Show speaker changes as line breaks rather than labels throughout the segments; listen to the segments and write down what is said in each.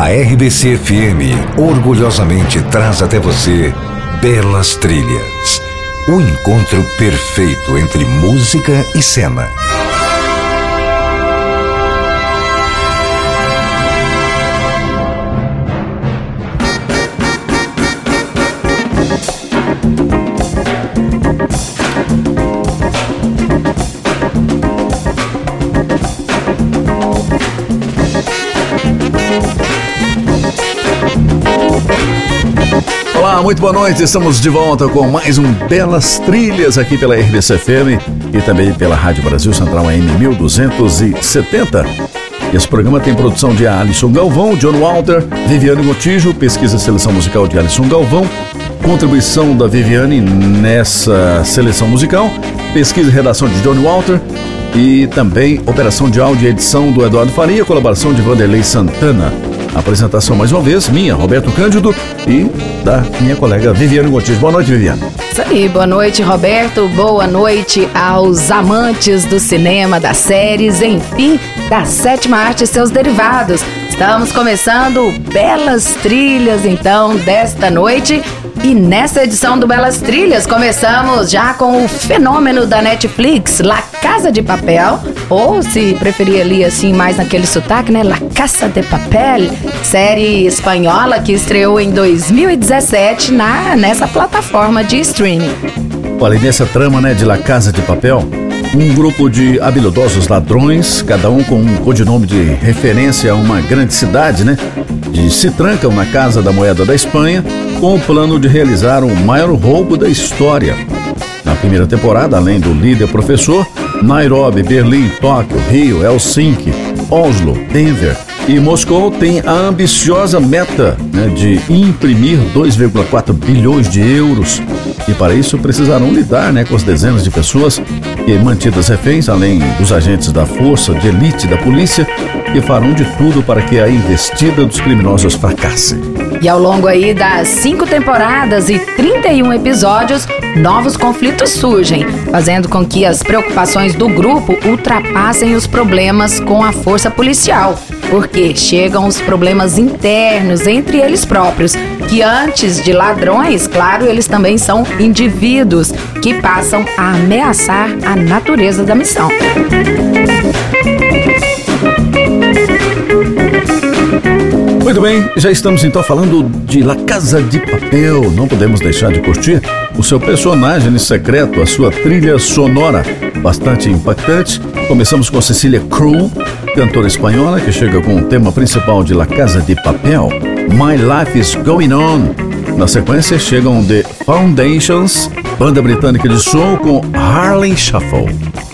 A RBC FM orgulhosamente traz até você Belas Trilhas o encontro perfeito entre música e cena.
Muito boa noite. Estamos de volta com mais um Belas Trilhas aqui pela RBC FM e também pela Rádio Brasil Central AM 1270. Esse programa tem produção de Alisson Galvão, John Walter, Viviane Motijo, pesquisa e seleção musical de Alisson Galvão, contribuição da Viviane nessa seleção musical, pesquisa e redação de John Walter e também operação de áudio e edição do Eduardo Faria, colaboração de Vanderlei Santana. Apresentação mais uma vez, minha, Roberto Cândido, e da minha colega Viviane Gontijo. Boa noite, Viviane.
Isso aí, boa noite, Roberto. Boa noite aos amantes do cinema, das séries, enfim, da sétima arte e seus derivados. Estamos começando belas trilhas, então, desta noite. E nessa edição do Belas Trilhas, começamos já com o fenômeno da Netflix, La Casa de Papel, ou se preferir ali assim, mais naquele sotaque, né? La Casa de Papel, série espanhola que estreou em 2017 na, nessa plataforma de streaming.
Olha, e nessa trama, né, de La Casa de Papel, um grupo de habilidosos ladrões, cada um com um codinome de referência a uma grande cidade, né? De, se trancam na Casa da Moeda da Espanha com o plano de realizar o maior roubo da história. Na primeira temporada, além do líder professor, Nairobi, Berlim, Tóquio, Rio, Helsinki, Oslo, Denver e Moscou têm a ambiciosa meta né, de imprimir 2,4 bilhões de euros. E para isso precisarão lidar né, com as dezenas de pessoas que mantidas reféns, além dos agentes da força de elite da polícia, que farão de tudo para que a investida dos criminosos fracasse.
E ao longo aí das cinco temporadas e 31 episódios, novos conflitos surgem, fazendo com que as preocupações do grupo ultrapassem os problemas com a força policial, porque chegam os problemas internos entre eles próprios, que antes de ladrões, claro, eles também são indivíduos que passam a ameaçar a natureza da missão.
Muito bem, já estamos então falando de La Casa de Papel. Não podemos deixar de curtir o seu personagem secreto, a sua trilha sonora bastante impactante. Começamos com Cecília Crew, cantora espanhola que chega com o tema principal de La Casa de Papel, My Life is Going On. Na sequência chegam The Foundations, banda britânica de som com Harley Shuffle.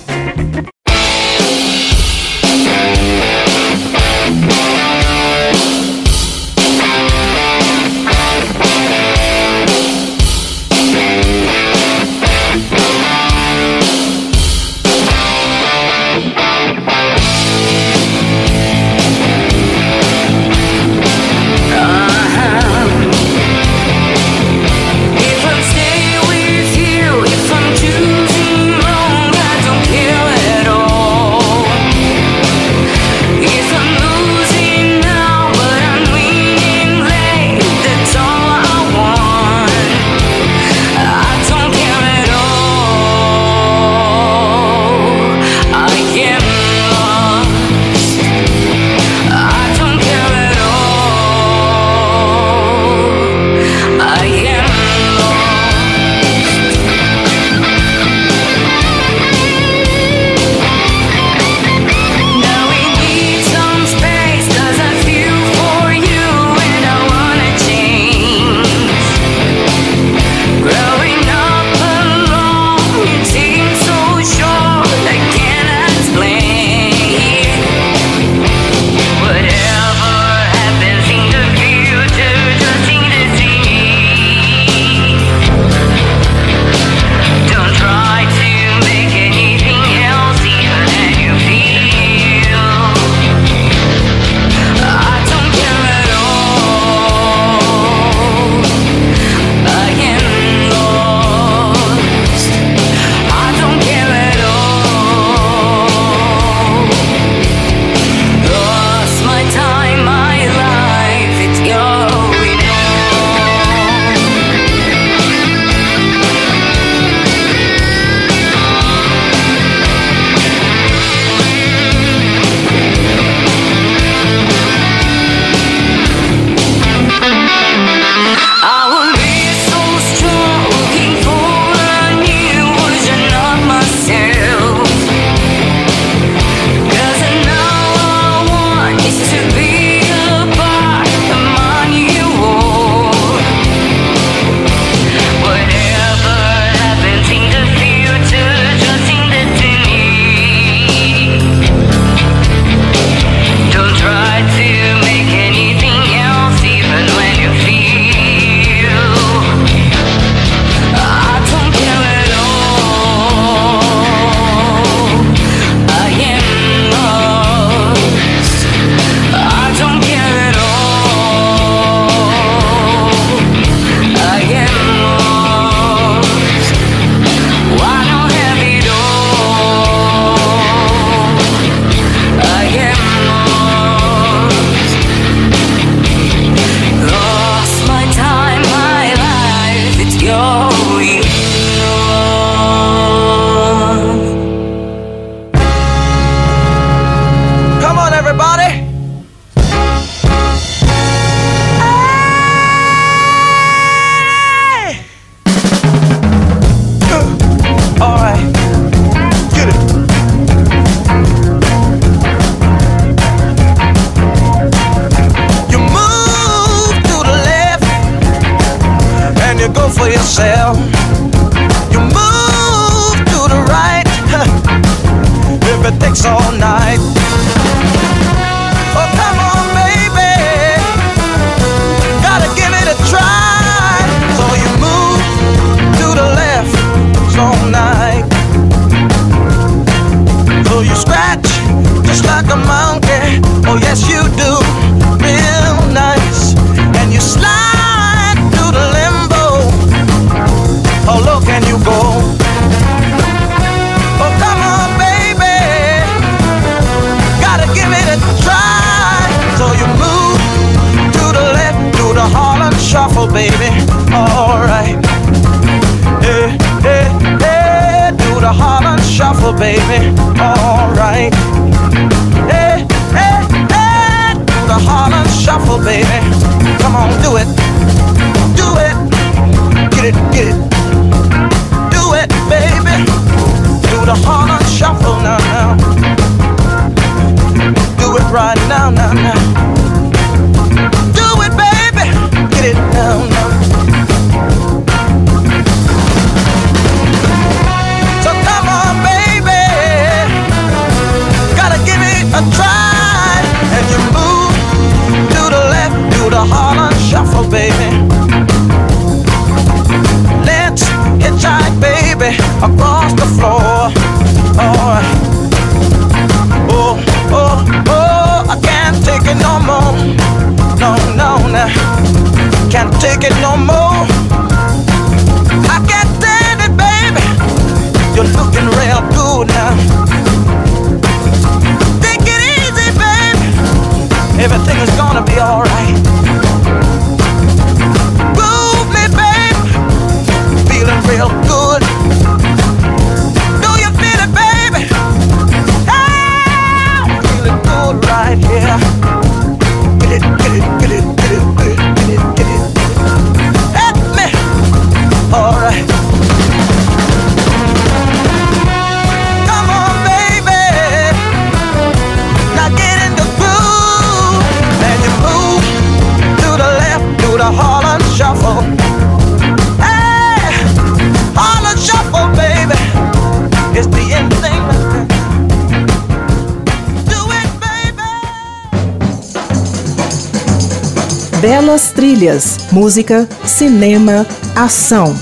Música, cinema, ação.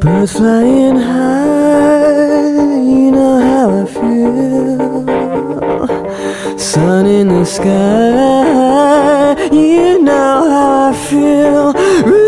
Birds flying high, you know how I feel. Sun in the sky, you know how I feel.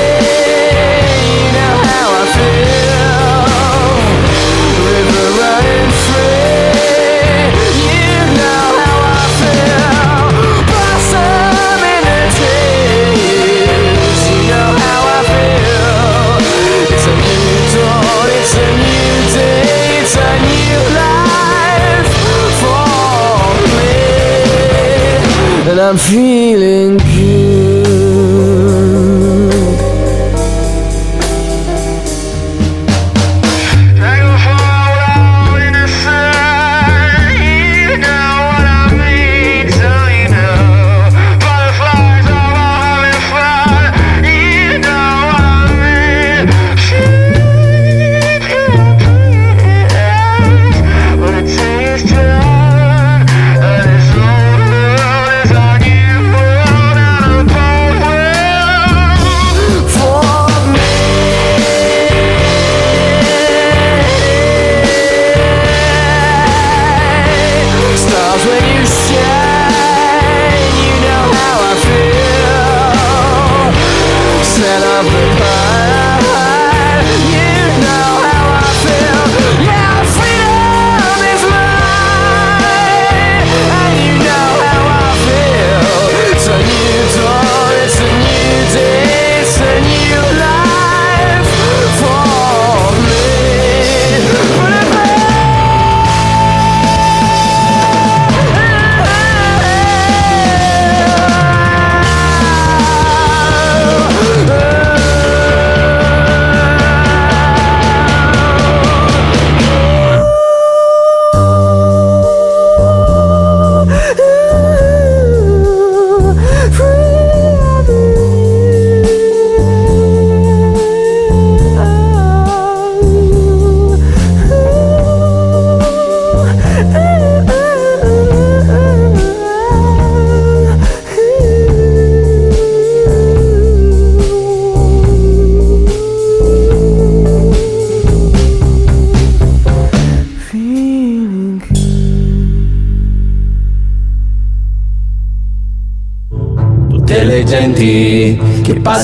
I'm feeling good.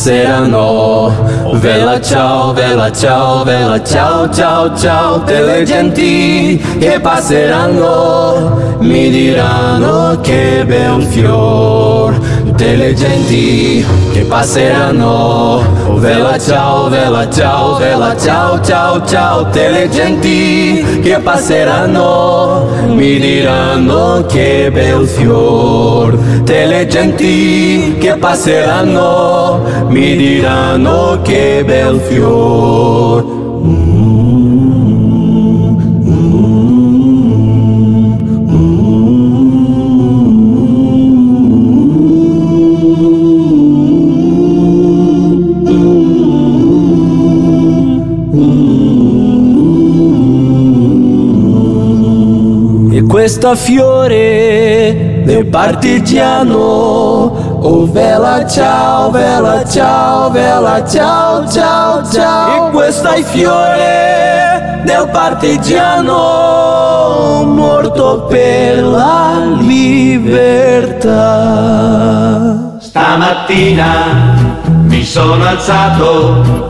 Che passeranno. Vela ciao, vela ciao, vela ciao, ciao, ciao, delle genti che passeranno. Mi diranno che bel fior, delle genti che passeranno. Vela ciao, vela ciao, vela ciao, ciao, ciao, delle genti che passeranno. Mi diranno che bel fior, delle genti che passeranno. Mi diranno che bel fior. E questo fiore del partigiano. Oh vela ciao, vela ciao, vela ciao, ciao, ciao. E questo è fiore del partigiano Morto per la libertà.
Stamattina mi sono alzato,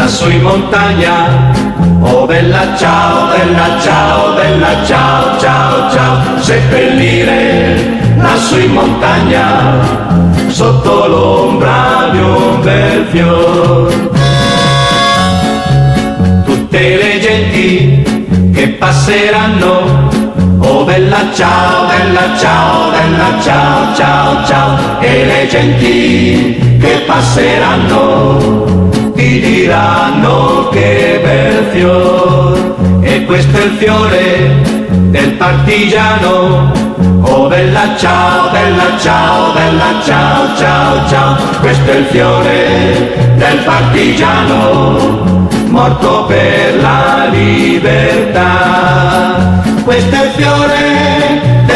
lassù in montagna. Oh bella ciao, bella ciao, bella ciao, ciao, ciao, seppellire lassù in montagna, sotto l'ombra di un bel fior. Tutte le genti che passeranno, oh bella ciao, bella ciao, bella ciao, ciao, ciao, e le genti che passeranno ti diranno che bel fior. E questo è il fiore del partigiano. Oh bella ciao bella ciao bella ciao ciao ciao. Questo è il fiore del partigiano morto per la libertà. Questo è il fiore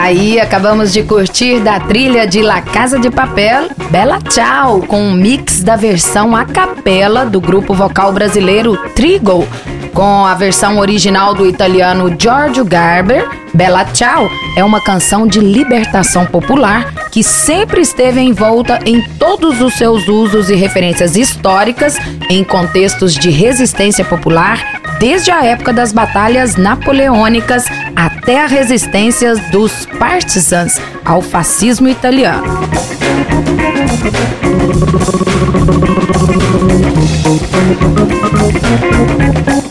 Tá acabamos de curtir da trilha de La Casa de Papel, Bela Tchau, com um mix da versão a capela do grupo vocal brasileiro Trigo, com a versão original do italiano Giorgio Garber. Bella Ciao é uma canção de libertação popular que sempre esteve envolta em todos os seus usos e referências históricas em contextos de resistência popular, desde a época das batalhas napoleônicas até a resistência dos partisans ao fascismo italiano.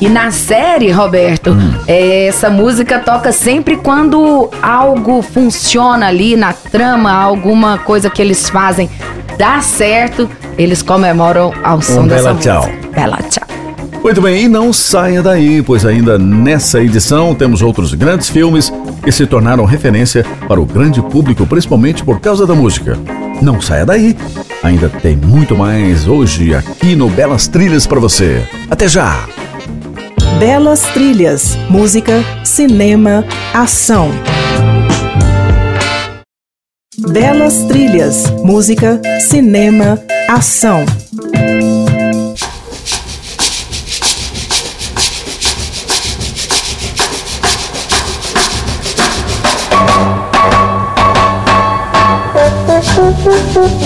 E na série, Roberto, é, essa música toca sempre quando algo funciona ali na trama, alguma coisa que eles fazem dá certo, eles comemoram ao som
Um
dessa
Bela Tchau.
música. Bela tchau.
Muito bem, e não saia daí, pois ainda nessa edição temos outros grandes filmes que se tornaram referência para o grande público, principalmente por causa da música. Não saia daí, ainda tem muito mais hoje aqui no Belas Trilhas para você. Até já!
Belas Trilhas, música, cinema, ação. Belas Trilhas, música, cinema, ação.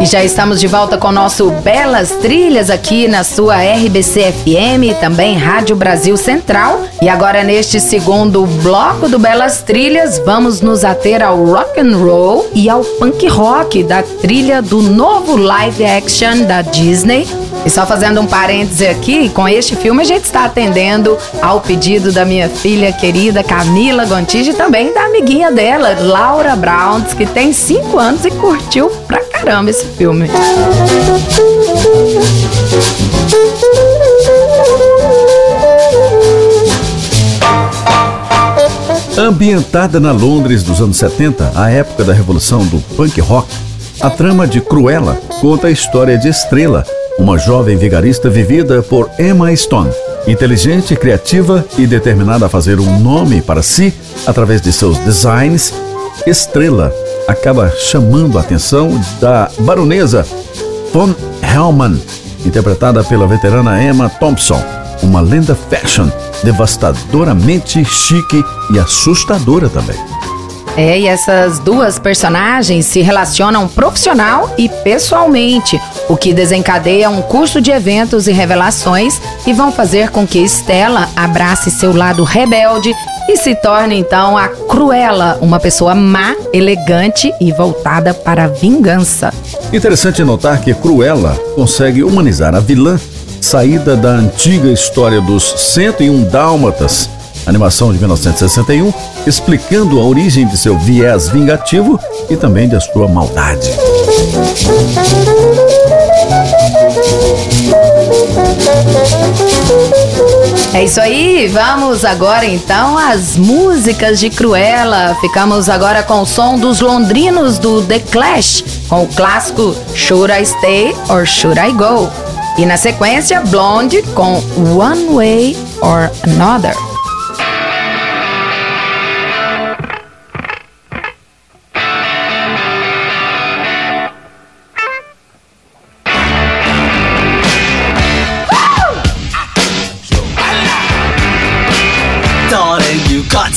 E já estamos de volta com o nosso Belas Trilhas aqui na sua RBC FM, também Rádio Brasil Central. E agora neste segundo bloco do Belas Trilhas, vamos nos ater ao rock and roll e ao punk rock da trilha do novo live action da Disney. E só fazendo um parêntese aqui, com este filme a gente está atendendo ao pedido da minha filha querida Camila Gontijo e também da amiguinha dela, Laura Browns, que tem 5 anos e curtiu pra caramba esse filme.
Ambientada na Londres dos anos 70, a época da revolução do punk rock, a trama de Cruella conta a história de Estrela, uma jovem vigarista vivida por Emma Stone. Inteligente, criativa e determinada a fazer um nome para si através de seus designs, Estrela acaba chamando a atenção da baronesa Von Hellman, interpretada pela veterana Emma Thompson, uma lenda fashion devastadoramente chique e assustadora também.
É, e essas duas personagens se relacionam profissional e pessoalmente, o que desencadeia um curso de eventos e revelações que vão fazer com que Estela abrace seu lado rebelde e se torne então a Cruella, uma pessoa má, elegante e voltada para a vingança.
Interessante notar que Cruella consegue humanizar a vilã, saída da antiga história dos 101 Dálmatas, animação de 1961, explicando a origem de seu viés vingativo e também de sua maldade.
É isso aí, vamos agora então às músicas de Cruella. Ficamos agora com o som dos londrinos do The Clash, com o clássico Should I Stay or Should I Go? E na sequência, Blonde com One Way or Another.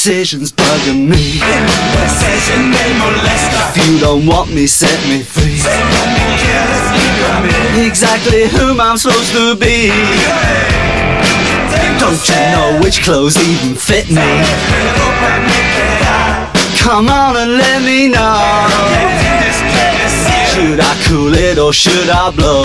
This indecision's bugging me. If you don't want me, set me free. Exactly who I'm supposed to be. Don't you know which clothes even fit me? Come on and let me know. Should I cool it or should I blow?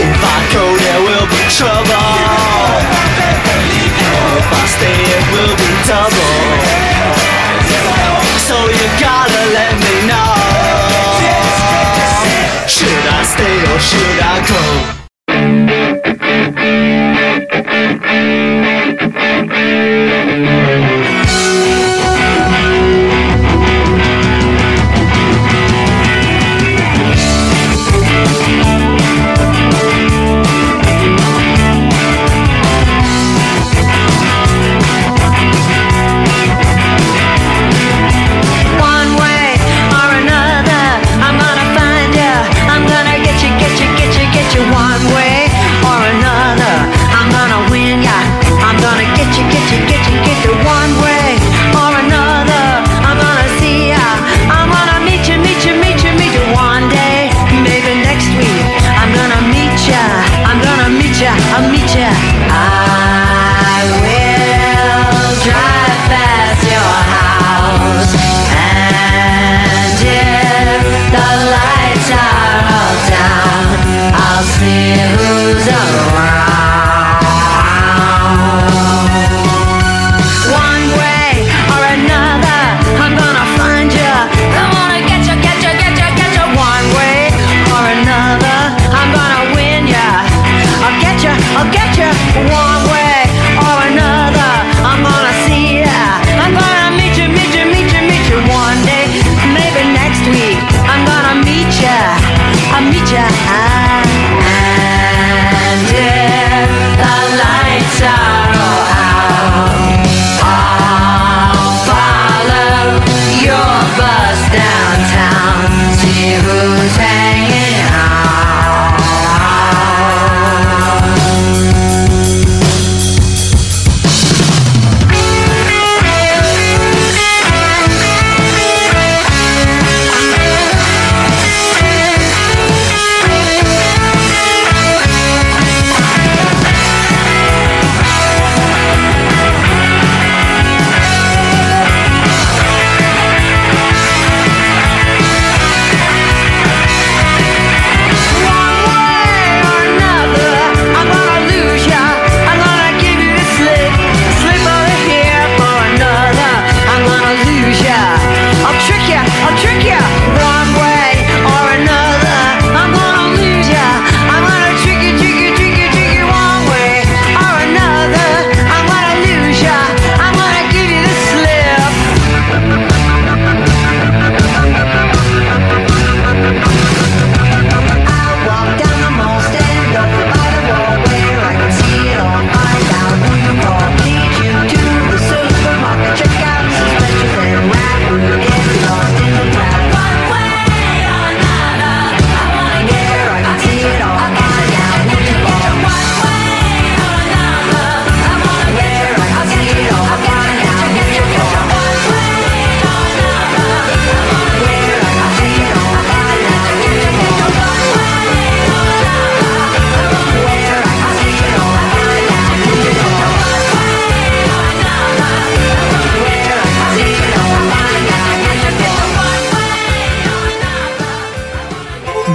If I go, there will be trouble.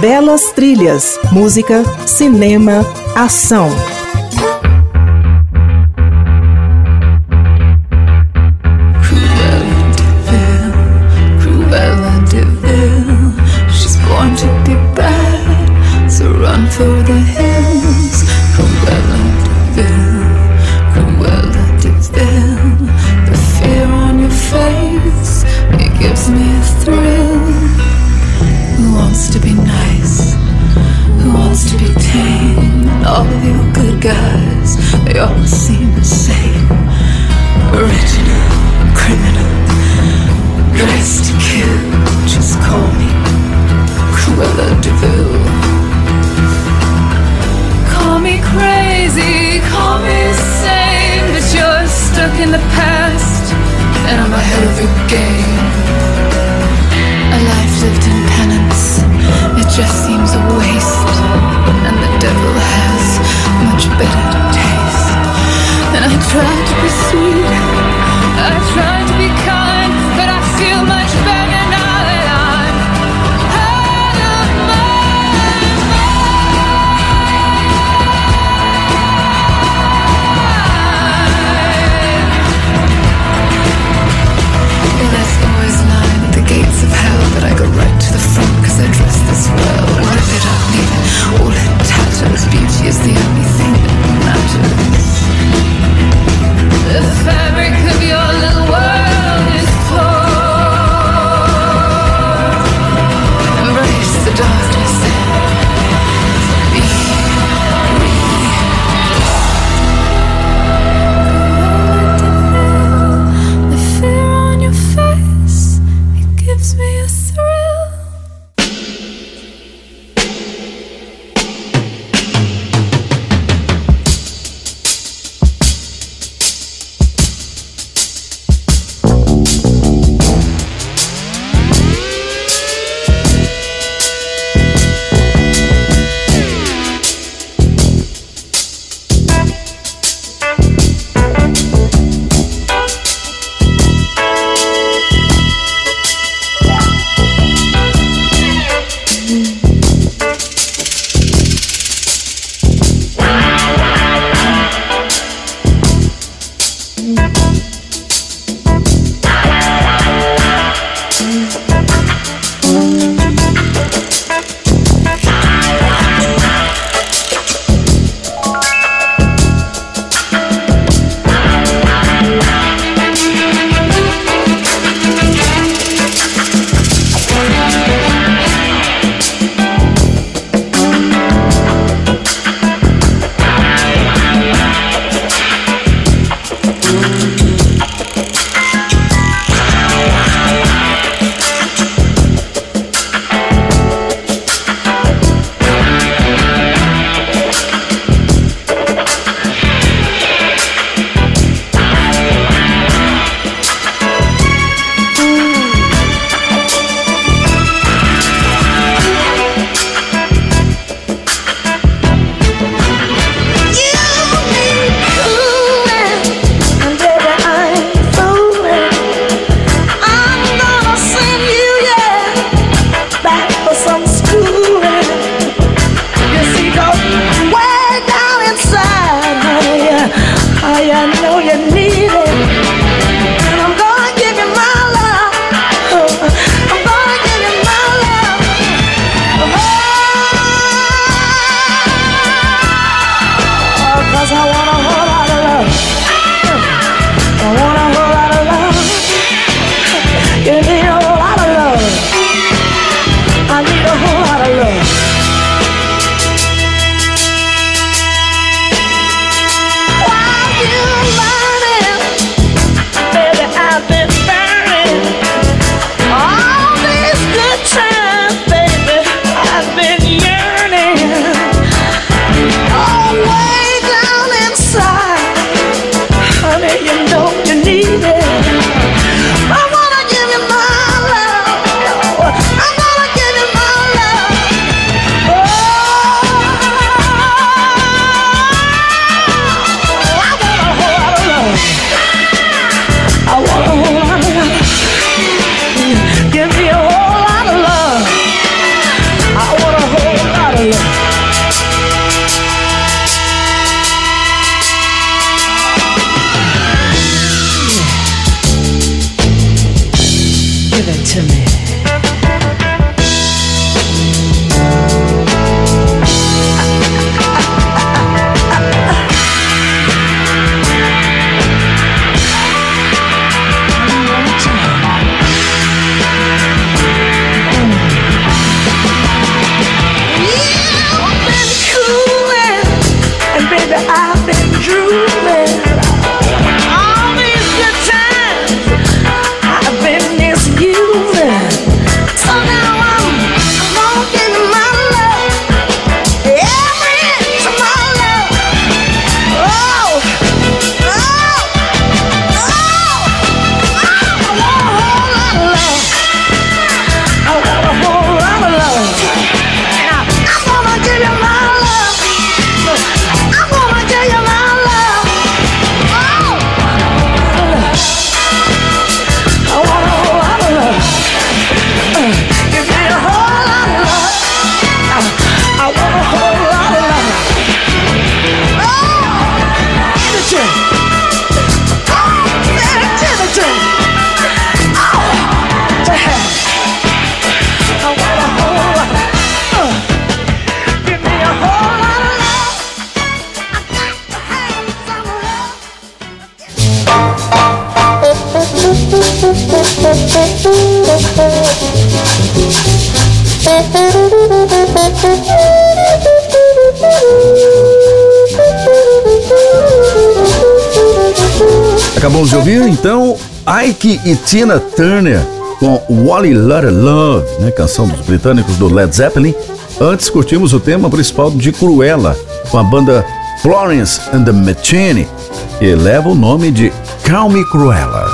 Belas trilhas, música, cinema, ação.
Acabamos de ouvir então Ike e Tina Turner com Wally Lotta Love, né, canção dos britânicos do Led Zeppelin. Antes curtimos o tema principal de Cruella com a banda Florence and the Machine, que leva o nome de Call Me Cruella.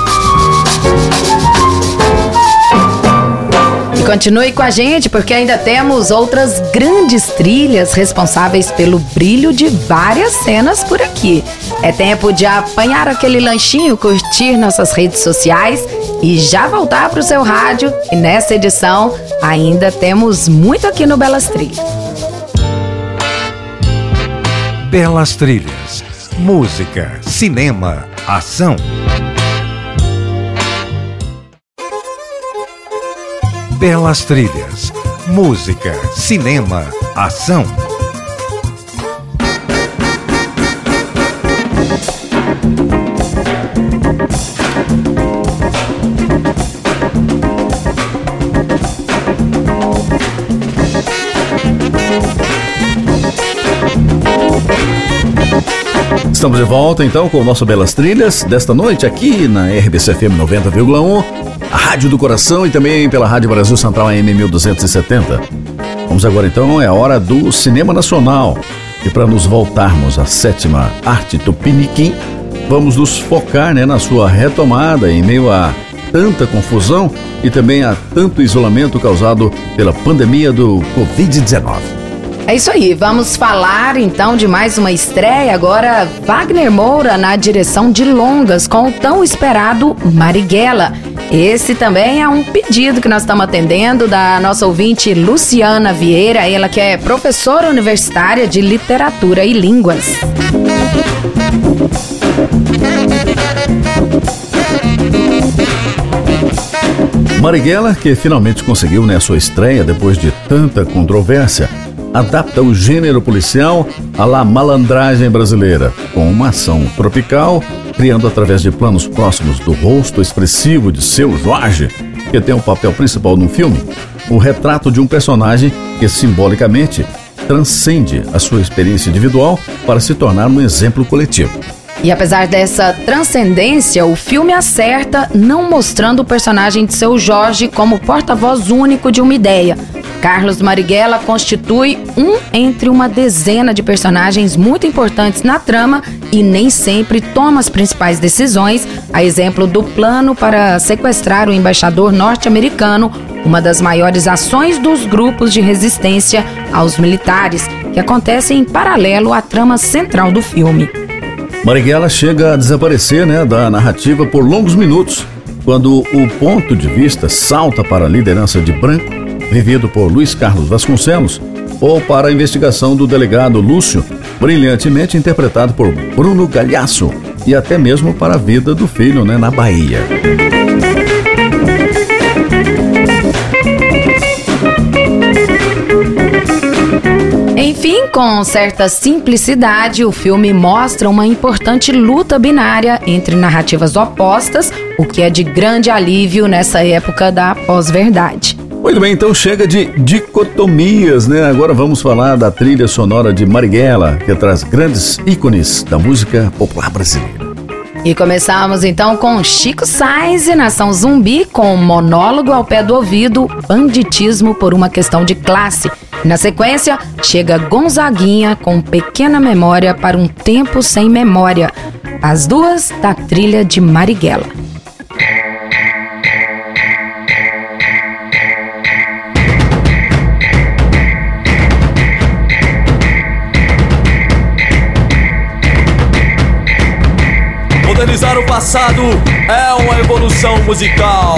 E continue com a gente, porque ainda temos outras grandes trilhas responsáveis pelo brilho de várias cenas por aqui. É tempo de apanhar aquele lanchinho, curtir nossas redes sociais e já voltar para o seu rádio. E nessa edição ainda temos muito aqui no Belas Trilhas.
Belas Trilhas. Música, cinema, ação. Belas Trilhas. Música, cinema, ação.
Estamos de volta então com o nosso Belas Trilhas desta noite aqui na RBCFM 90,1, a Rádio do Coração e também pela Rádio Brasil Central AM 1270. Vamos agora então, é a hora do Cinema Nacional. E para nos voltarmos à sétima arte tupiniquim, vamos nos focar né, na sua retomada em meio a tanta confusão e também a tanto isolamento causado pela pandemia do Covid-19.
É isso aí, vamos falar então de mais uma estreia. Agora, Wagner Moura na direção de longas com o tão esperado Marighella. Esse também é um pedido que nós estamos atendendo da nossa ouvinte Luciana Vieira, ela que é professora universitária de literatura e línguas.
Marighella, que finalmente conseguiu né, sua estreia depois de tanta controvérsia, adapta o gênero policial à la malandragem brasileira, com uma ação tropical, criando através de planos próximos do rosto expressivo de seu Jorge, que tem o papel principal no filme, o retrato de um personagem que simbolicamente transcende a sua experiência individual para se tornar um exemplo coletivo.
E apesar dessa transcendência, o filme acerta não mostrando o personagem de seu Jorge como porta-voz único de uma ideia. Carlos Marighella constitui um entre uma dezena de personagens muito importantes na trama e nem sempre toma as principais decisões, a exemplo do plano para sequestrar o embaixador norte-americano, uma das maiores ações dos grupos de resistência aos militares, que acontece em paralelo à trama central do filme.
Marighella chega a desaparecer né, da narrativa por longos minutos, quando o ponto de vista salta para a liderança de Branco, vivido por Luiz Carlos Vasconcelos, ou para a investigação do delegado Lúcio, brilhantemente interpretado por Bruno Galhaço, e até mesmo para a vida do filho né, na Bahia.
Enfim, com certa simplicidade, o filme mostra uma importante luta binária entre narrativas opostas, o que é de grande alívio nessa época da pós-verdade.
Muito bem, então chega de dicotomias, né? Agora vamos falar da trilha sonora de Marighella, que traz grandes ícones da música popular brasileira.
E começamos então com Chico Sainz e Nação Zumbi com monólogo ao pé do ouvido, banditismo por uma questão de classe. Na sequência, chega Gonzaguinha com pequena memória para um tempo sem memória. As duas da trilha de Marighella.
Modernizar o passado é uma evolução musical.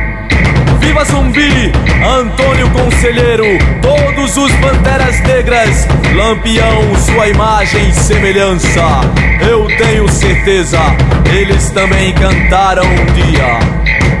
Viva Zumbi, Antônio Conselheiro, todos os Panteras Negras, Lampião, sua imagem e semelhança. Eu tenho certeza, eles também cantaram um dia.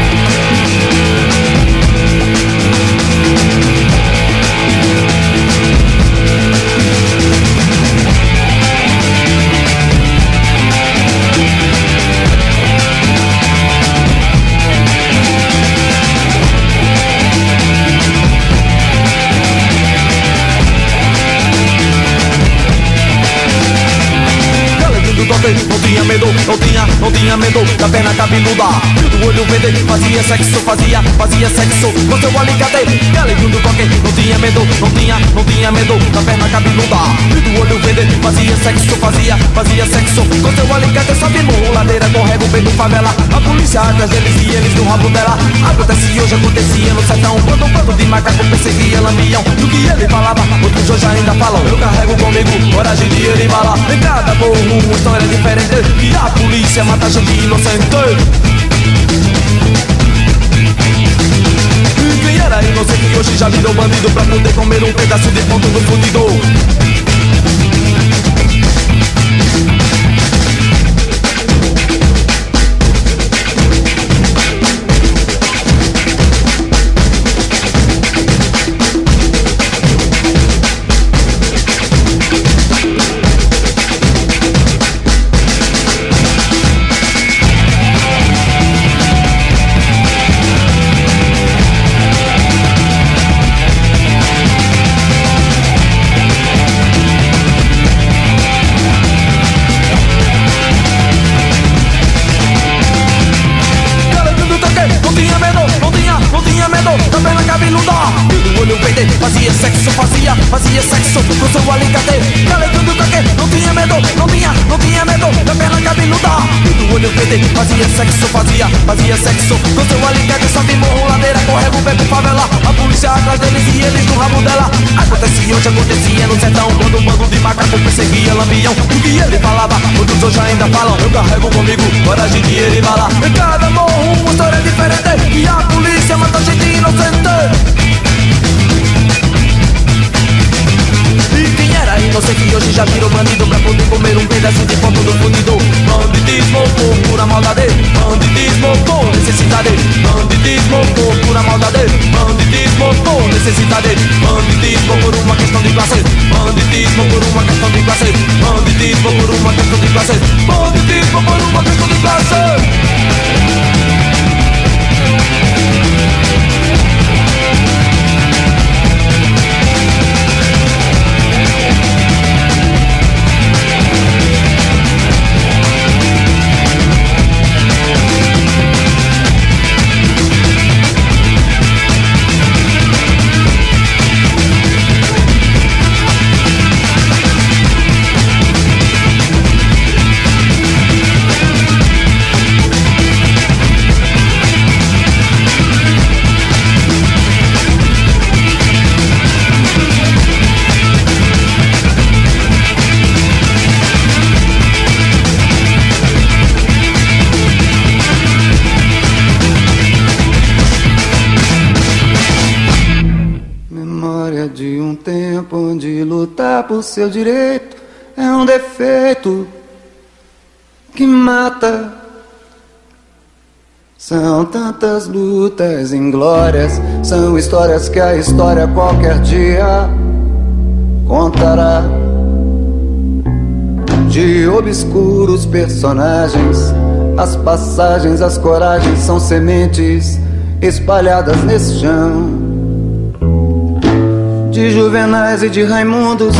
Cabeluda. Do olho verde, fazia sexo, fazia, fazia sexo com seu alicate. Alegre do toque, não tinha medo, não tinha, não tinha medo da perna cabeluda. Do olho verde, fazia sexo, fazia, fazia sexo com seu. Sobe morro, ladeira, correga o peito favela. A polícia atrás deles e eles no rabo dela. Acontece hoje, acontecia no sertão. Quando um bando de macaco perseguia lambião. Do que ele falava, outros hoje ainda falam. Eu carrego comigo coragem de ele bala. Em cada morro, uma história diferente. E a polícia mata gente inocente. E Quem era inocente hoje já virou bandido pra poder comer um pedaço de ponto do fundidor. E verde, fazia sexo, fazia, fazia sexo com seu alicate. Sobe morro, ladeira, correga o beco favela. A polícia atrás deles e eles no rabo dela. Acontecia hoje, acontecia no sertão. Quando um bando de macaco perseguia lambião. O que ele falava, outros hoje ainda falam. Eu carrego comigo, coragem de ele bala. Em cada morro, uma história diferente. E a polícia mata gente inocente. E quem era inocente hoje já virou bandido pra poder comer um pedaço de ponto do pura maldade, banditismo por necessidade, banditismo por pura maldade, banditismo por necessidade, banditismo por uma questão de classe, banditismo por uma questão de classe, banditismo por uma questão de classe, banditismo por uma questão de classe.
Seu direito é um defeito que mata. São tantas lutas inglórias, são histórias que a história qualquer dia contará. De obscuros personagens, as passagens, as coragens são sementes espalhadas nesse chão de Juvenais e de Raimundos,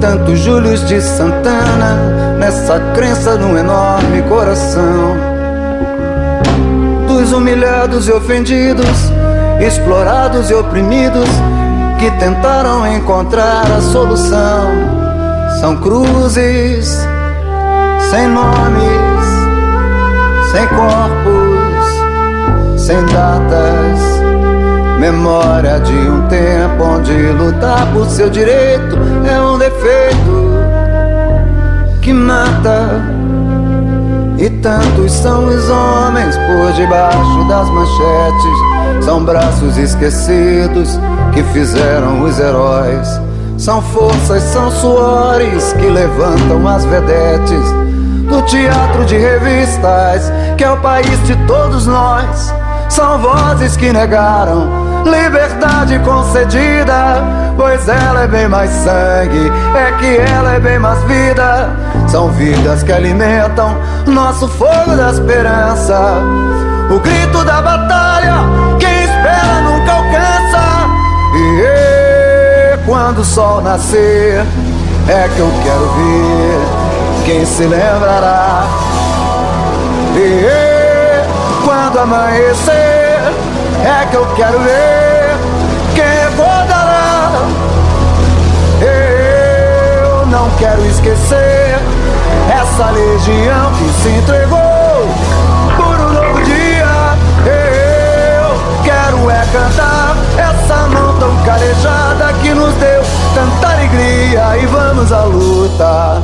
tantos Júlios de Santana, nessa crença num enorme coração. Do dos humilhados e ofendidos, explorados e oprimidos, que tentaram encontrar a solução. São cruzes sem nomes, sem corpos, sem datas. Memória de um tempo onde lutar por seu direito é um defeito que mata. E tantos são os homens por debaixo das manchetes. São braços esquecidos que fizeram os heróis. São forças, são suores que levantam as vedetes do teatro de revistas, que é o país de todos nós. São vozes que negaram liberdade concedida, pois ela é bem mais sangue, é que ela é bem mais vida. São vidas que alimentam nosso fogo da esperança. O grito da batalha, quem espera nunca alcança. E quando o sol nascer, é que eu quero ver quem se lembrará. E quando amanhecer, é que eu quero ver quem recordará. Eu não quero esquecer essa legião que se entregou por um novo dia. Eu quero é cantar essa mão tão calejada que nos deu tanta alegria e vamos à luta.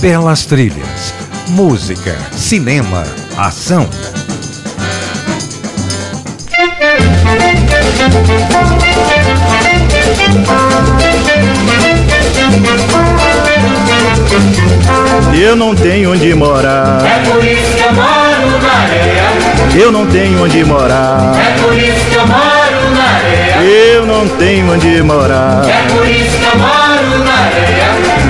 Belas trilhas, música, cinema, ação.
Eu não tenho onde morar.
É por isso que eu moro na areia.
Eu não tenho onde morar.
É por isso que eu moro na areia.
Eu não tenho onde morar.
É por isso que eu moro na areia.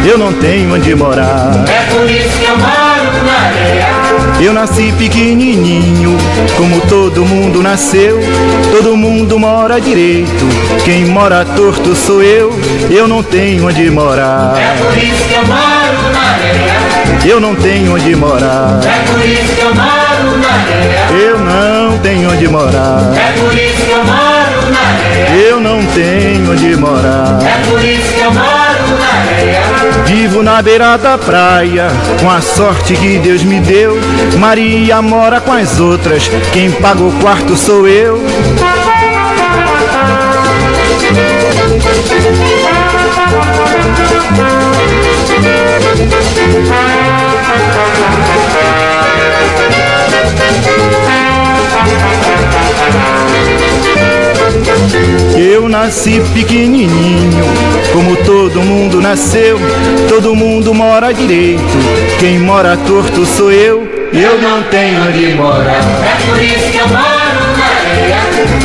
Eu não tenho onde morar.
É por isso que eu moro na areia.
Eu nasci pequenininho, como todo mundo nasceu. Todo mundo mora direito. Quem mora torto sou eu. Eu não tenho onde morar.
É por isso que eu moro na areia.
Eu não tenho onde morar.
É por isso que eu moro na areia.
Eu não tenho onde morar.
É por isso que eu moro na areia.
Eu não tenho onde morar.
É por isso que eu moro.
Vivo na beira da praia, com a sorte que Deus me deu. Maria mora com as outras, quem paga o quarto sou eu. Eu nasci pequenininho, todo mundo nasceu. Todo mundo mora direito, quem mora torto sou eu. Eu não tenho onde morar.
É por isso que eu moro na areia.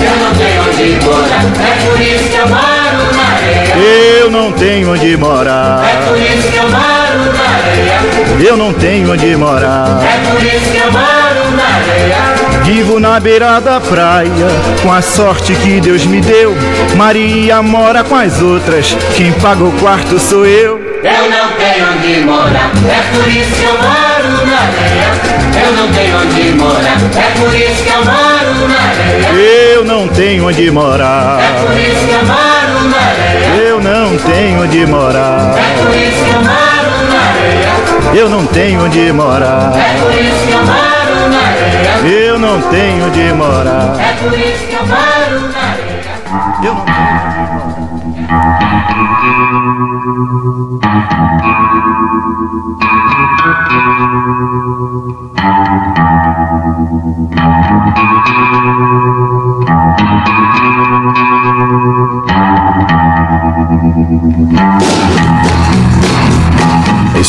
Eu não tenho onde morar. É por isso que eu moro na areia.
Eu não tenho onde morar.
É por isso que eu moro na areia.
Eu não tenho onde morar.
É por isso que eu moro na areia.
Vivo na beira da praia, com a sorte que Deus me deu. Maria mora com as outras, quem paga o quarto sou eu.
Eu não tenho onde morar. É por isso que eu moro na areia. Eu não tenho onde morar. É por isso que eu moro na areia.
Eu não tenho onde morar.
É por isso que eu moro na areia.
Eu não tenho onde morar.
É por isso que eu moro na areia.
Eu não tenho onde morar.
É por isso que eu moro na areia.
Eu não tenho onde morar.
É por isso que eu moro na areia.
Eu não
É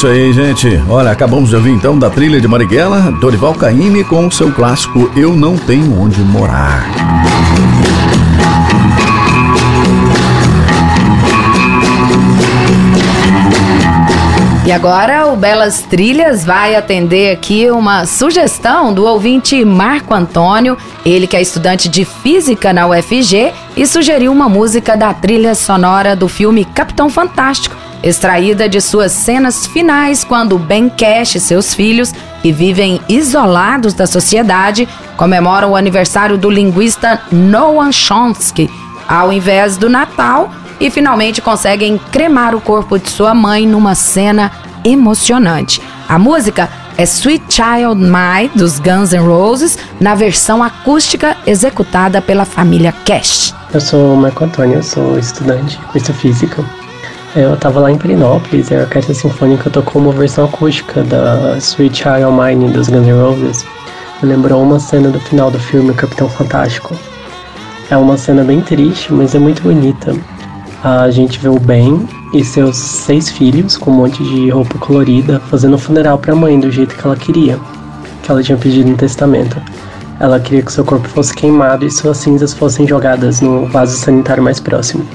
isso aí, gente. Olha, acabamos de ouvir então da trilha de Marighella, Dorival Caymmi com seu clássico Eu Não Tenho Onde Morar.
E agora o Belas Trilhas vai atender aqui uma sugestão do ouvinte Marco Antônio, ele que é estudante de física na UFG e sugeriu uma música da trilha sonora do filme Capitão Fantástico, extraída de suas cenas finais quando Ben Cash e seus filhos, que vivem isolados da sociedade, comemoram o aniversário do linguista Noam Chomsky, ao invés do Natal, e finalmente conseguem cremar o corpo de sua mãe numa cena emocionante. A música é Sweet Child Mine dos Guns N' Roses, na versão acústica executada pela família Cash.
Eu sou o Marco Antônio, sou estudante curso física. Eu tava lá em Perinópolis e a Orquestra Sinfônica tocou uma versão acústica da Sweet Child Mine dos Guns N' Roses. Me lembrou uma cena do final do filme Capitão Fantástico. É uma cena bem triste, mas é muito bonita. A gente vê o Ben e seus seis filhos com um monte de roupa colorida fazendo um funeral para a mãe do jeito que ela queria, que ela tinha pedido no testamento. Ela queria que seu corpo fosse queimado e suas cinzas fossem jogadas no vaso sanitário mais próximo.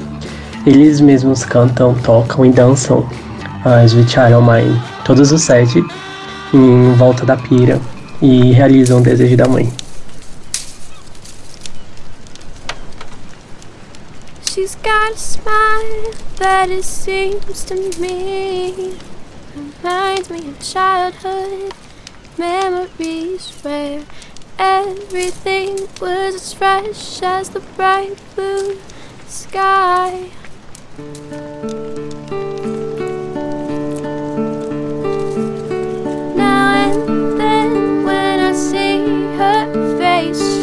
Eles mesmos cantam, tocam e dançam a Sweet Child Mine, todos os sete, em volta da pira e realizam o desejo da mãe.
She's got a smile that it seems to me reminds me of childhood memories where everything was as fresh as the bright blue sky. Now and then, when I see her face,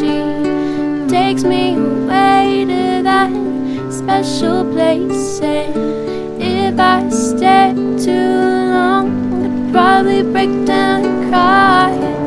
special place. And if I stay too long, I'd probably break down and cry.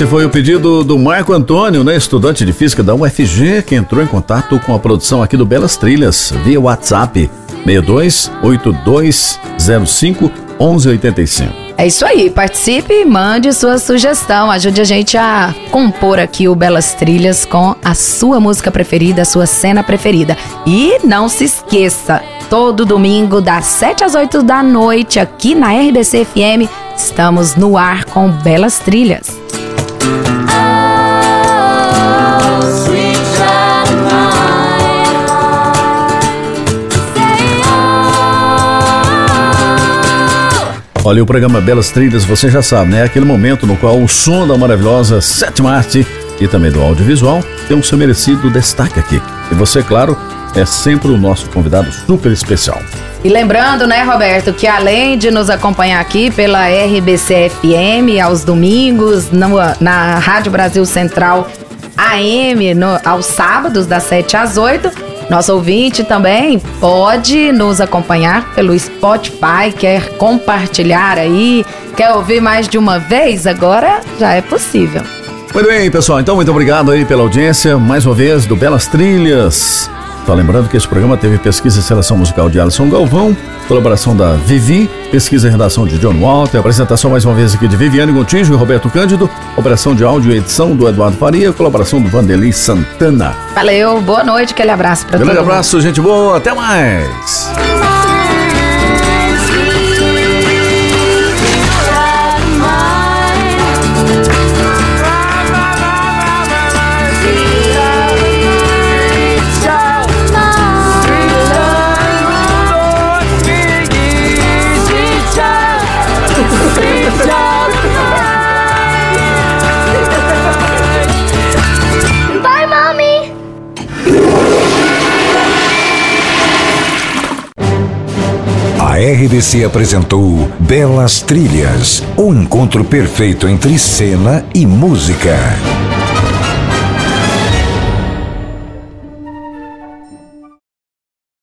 Esse foi o pedido do Marco Antônio, né, estudante de física da UFG, que entrou em contato com a produção aqui do Belas Trilhas via WhatsApp 62 8205 1185.
É isso aí, participe, mande sua sugestão, ajude a gente a compor aqui o Belas Trilhas com a sua música preferida, a sua cena preferida. E não se esqueça, todo domingo das 7 às 8 da noite aqui na RBC FM, estamos no ar com Belas Trilhas.
Olha, o programa Belas Trilhas, você já sabe, né? É aquele momento no qual o som da maravilhosa sétima arte e também do audiovisual tem um seu merecido destaque aqui. E você, claro, é sempre o nosso convidado super especial.
E lembrando, né, Roberto, que além de nos acompanhar aqui pela RBC FM aos domingos, no- na Rádio Brasil Central AM, no- aos sábados, das 7 às 8, nosso ouvinte também pode nos acompanhar pelo Spotify, quer compartilhar aí, quer ouvir mais de uma vez? Agora já é possível.
Muito bem, pessoal. Então, muito obrigado aí pela audiência, mais uma vez, do Belas Trilhas. Só lembrando que esse programa teve pesquisa e seleção musical de Alisson Galvão, colaboração da Vivi, pesquisa e redação de John Walter, apresentação mais uma vez aqui de Viviane Gontijo e Roberto Cândido, operação de áudio e edição do Eduardo Faria, colaboração do Vanderlei Santana.
Valeu, boa noite, aquele abraço para todo
Grande
mundo.
abraço, gente boa, até mais!
A RBC apresentou Belas Trilhas, o encontro perfeito entre cena e música.